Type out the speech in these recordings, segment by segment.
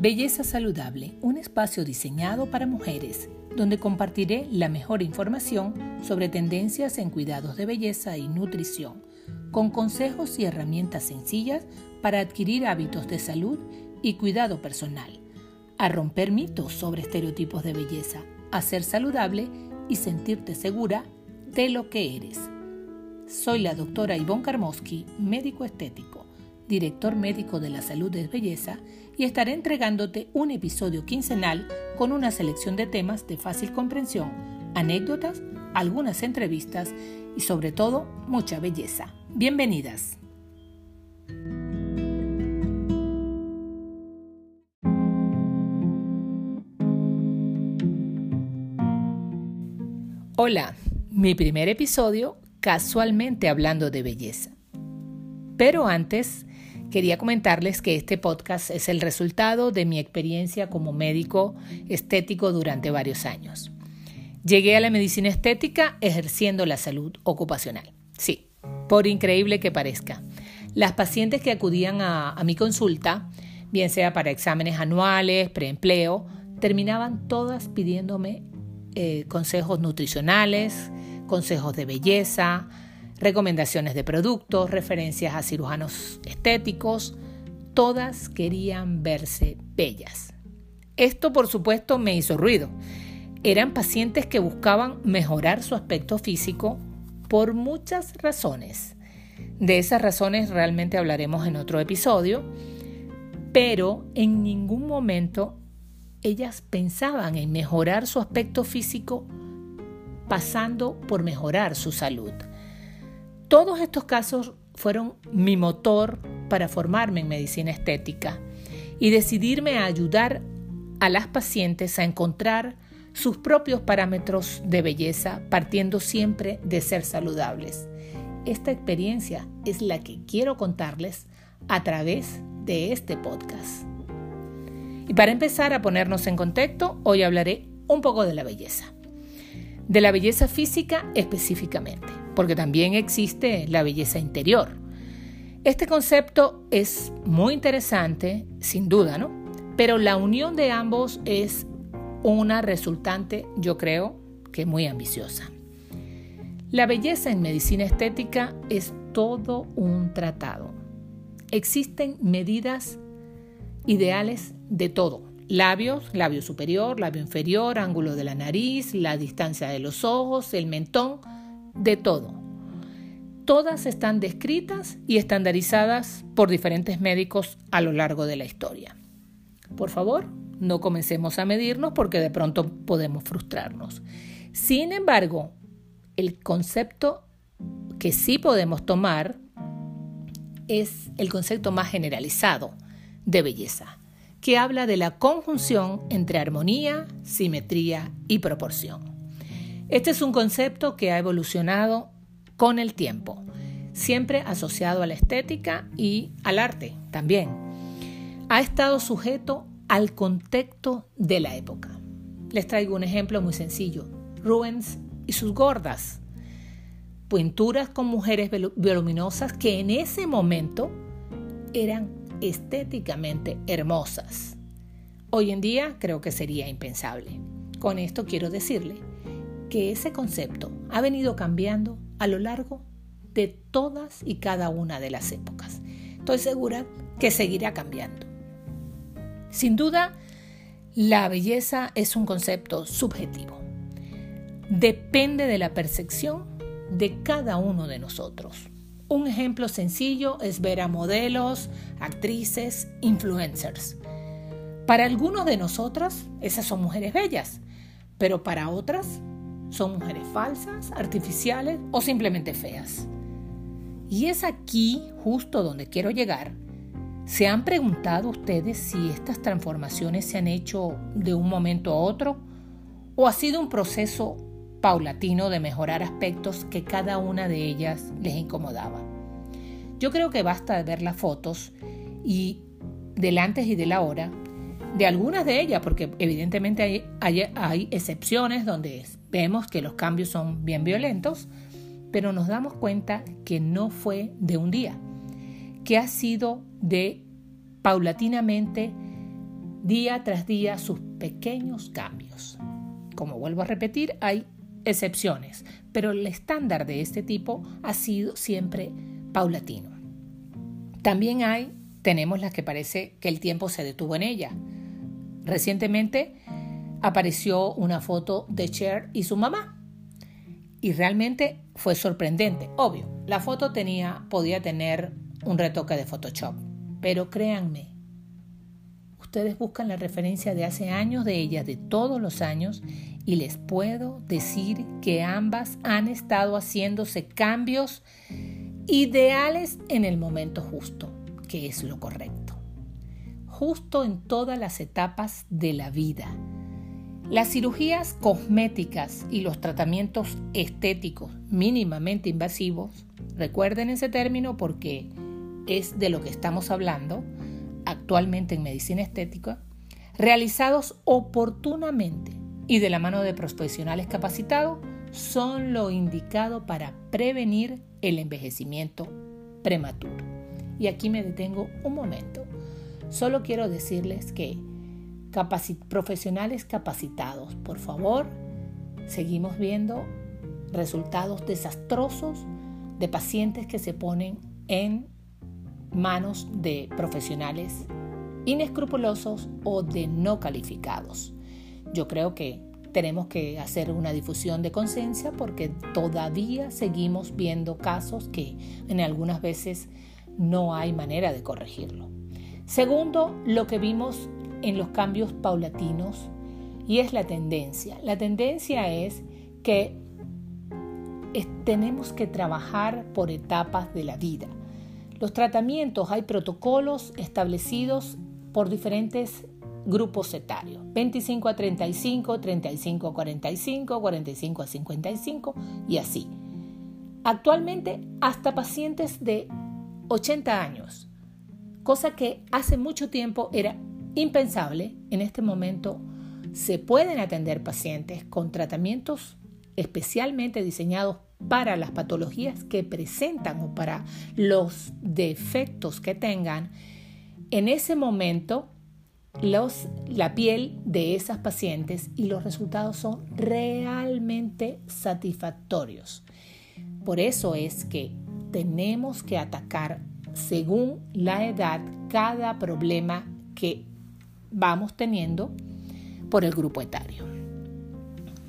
Belleza Saludable, un espacio diseñado para mujeres, donde compartiré la mejor información sobre tendencias en cuidados de belleza y nutrición, con consejos y herramientas sencillas para adquirir hábitos de salud y cuidado personal, a romper mitos sobre estereotipos de belleza, a ser saludable y sentirte segura de lo que eres. Soy la doctora Ivonne Karmowski, médico estético director médico de la salud de belleza, y estaré entregándote un episodio quincenal con una selección de temas de fácil comprensión, anécdotas, algunas entrevistas y sobre todo mucha belleza. Bienvenidas. Hola, mi primer episodio casualmente hablando de belleza. Pero antes, Quería comentarles que este podcast es el resultado de mi experiencia como médico estético durante varios años. Llegué a la medicina estética ejerciendo la salud ocupacional. Sí, por increíble que parezca. Las pacientes que acudían a, mi consulta, bien sea para exámenes anuales, preempleo, terminaban todas pidiéndome eh, consejos nutricionales, consejos de belleza, recomendaciones de productos, referencias a cirujanos estéticos, todas querían verse bellas. Esto por supuesto me hizo ruido. Eran pacientes que buscaban mejorar su aspecto físico por muchas razones. De esas razones realmente hablaremos en otro episodio, pero en ningún momento ellas pensaban en mejorar su aspecto físico pasando por mejorar su salud. Todos estos casos fueron mi motor para formarme en medicina estética y decidirme a ayudar a las pacientes a encontrar sus propios parámetros de belleza partiendo siempre de ser saludables. Esta experiencia es la que quiero contarles a través de este podcast. Y para empezar a ponernos en contexto, hoy hablaré un poco de la belleza. De la belleza física específicamente porque también existe la belleza interior. Este concepto es muy interesante, sin duda, ¿no? Pero la unión de ambos es una resultante, yo creo, que muy ambiciosa. La belleza en medicina estética es todo un tratado. Existen medidas ideales de todo. Labios, labio superior, labio inferior, ángulo de la nariz, la distancia de los ojos, el mentón, de todo. Todas están descritas y estandarizadas por diferentes médicos a lo largo de la historia. Por favor, no comencemos a medirnos porque de pronto podemos frustrarnos. Sin embargo, el concepto que sí podemos tomar es el concepto más generalizado de belleza, que habla de la conjunción entre armonía, simetría y proporción. Este es un concepto que ha evolucionado con el tiempo, siempre asociado a la estética y al arte también. Ha estado sujeto al contexto de la época. Les traigo un ejemplo muy sencillo. Rubens y sus gordas. Pinturas con mujeres voluminosas que en ese momento eran estéticamente hermosas. Hoy en día creo que sería impensable. Con esto quiero decirle que ese concepto ha venido cambiando a lo largo de todas y cada una de las épocas. Estoy segura que seguirá cambiando. Sin duda, la belleza es un concepto subjetivo. Depende de la percepción de cada uno de nosotros. Un ejemplo sencillo es ver a modelos, actrices, influencers. Para algunos de nosotras, esas son mujeres bellas, pero para otras son mujeres falsas, artificiales o simplemente feas. Y es aquí justo donde quiero llegar. ¿Se han preguntado ustedes si estas transformaciones se han hecho de un momento a otro o ha sido un proceso paulatino de mejorar aspectos que cada una de ellas les incomodaba? Yo creo que basta de ver las fotos y del antes y del ahora de algunas de ellas, porque evidentemente hay, hay, excepciones donde vemos que los cambios son bien violentos, pero nos damos cuenta que no fue de un día, que ha sido de paulatinamente día tras día sus pequeños cambios. Como vuelvo a repetir, hay excepciones, pero el estándar de este tipo ha sido siempre paulatino. También hay, tenemos las que parece que el tiempo se detuvo en ella. Recientemente apareció una foto de Cher y su mamá. Y realmente fue sorprendente. Obvio, la foto tenía, podía tener un retoque de Photoshop. Pero créanme, ustedes buscan la referencia de hace años de ella, de todos los años, y les puedo decir que ambas han estado haciéndose cambios ideales en el momento justo, que es lo correcto. Justo en todas las etapas de la vida. Las cirugías cosméticas y los tratamientos estéticos mínimamente invasivos, recuerden ese término porque es de lo que estamos hablando actualmente en medicina estética, realizados oportunamente y de la mano de profesionales capacitados son lo indicado para prevenir el envejecimiento prematuro. Y aquí me detengo un momento. Solo quiero decirles que profesionales capacitados, por favor, seguimos viendo resultados desastrosos de pacientes que se ponen en manos de profesionales inescrupulosos o de no calificados. Yo creo que tenemos que hacer una difusión de conciencia porque todavía seguimos viendo casos que en algunas veces no hay manera de corregirlo. Segundo, lo que vimos en los cambios paulatinos y es la tendencia. La tendencia es que tenemos que trabajar por etapas de la vida. Los tratamientos, hay protocolos establecidos por diferentes grupos etarios, 25 a 35, 35 a 45, 45 a 55 y así. Actualmente hasta pacientes de 80 años, cosa que hace mucho tiempo era impensable, en este momento se pueden atender pacientes con tratamientos especialmente diseñados para las patologías que presentan o para los defectos que tengan. En ese momento los, la piel de esas pacientes y los resultados son realmente satisfactorios. Por eso es que tenemos que atacar según la edad cada problema que vamos teniendo por el grupo etario.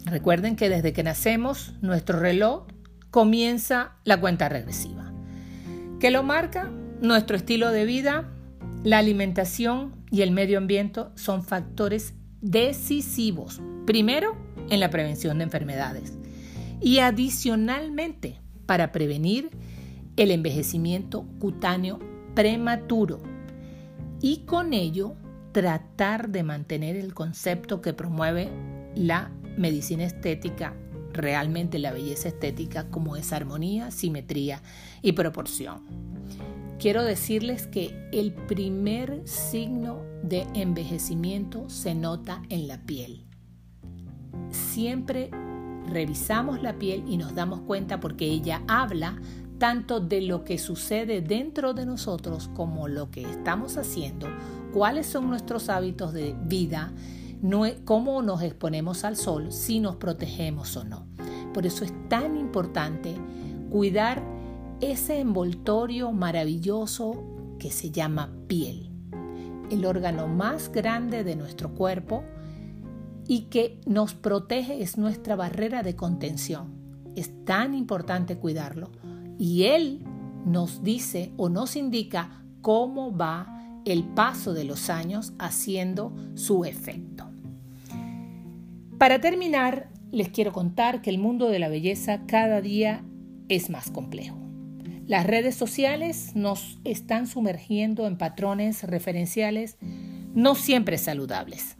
Recuerden que desde que nacemos nuestro reloj comienza la cuenta regresiva, que lo marca nuestro estilo de vida, la alimentación y el medio ambiente son factores decisivos, primero en la prevención de enfermedades y adicionalmente para prevenir el envejecimiento cutáneo prematuro y con ello tratar de mantener el concepto que promueve la medicina estética, realmente la belleza estética, como es armonía, simetría y proporción quiero decirles que el primer signo de envejecimiento se nota en la piel. Siempre revisamos la piel y nos damos cuenta porque ella habla tanto de lo que sucede dentro de nosotros como lo que estamos haciendo, cuáles son nuestros hábitos de vida, cómo nos exponemos al sol, si nos protegemos o no. Por eso es tan importante cuidar ese envoltorio maravilloso que se llama piel, el órgano más grande de nuestro cuerpo y que nos protege es nuestra barrera de contención. Es tan importante cuidarlo y él nos dice o nos indica cómo va el paso de los años haciendo su efecto. Para terminar, les quiero contar que el mundo de la belleza cada día es más complejo. Las redes sociales nos están sumergiendo en patrones referenciales no siempre saludables.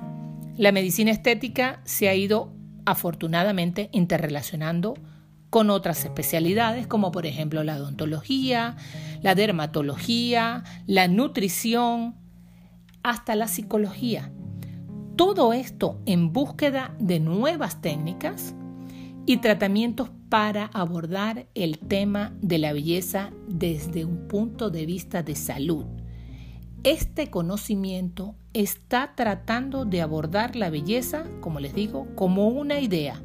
La medicina estética se ha ido afortunadamente interrelacionando con otras especialidades como por ejemplo la odontología, la dermatología, la nutrición, hasta la psicología. Todo esto en búsqueda de nuevas técnicas y tratamientos para abordar el tema de la belleza desde un punto de vista de salud este conocimiento está tratando de abordar la belleza, como les digo, como una idea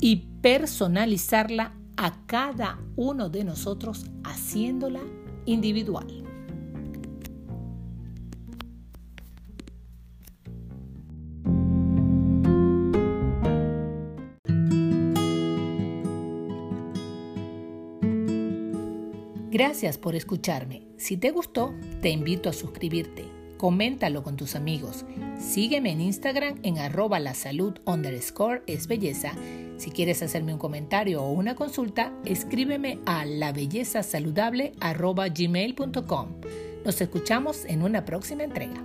y personalizarla a cada uno de nosotros haciéndola individual. Gracias por escucharme. Si te gustó, te invito a suscribirte. Coméntalo con tus amigos. Sígueme en Instagram en arroba la salud underscore es belleza. Si quieres hacerme un comentario o una consulta, escríbeme a labellezasaludable arroba. Nos escuchamos en una próxima entrega.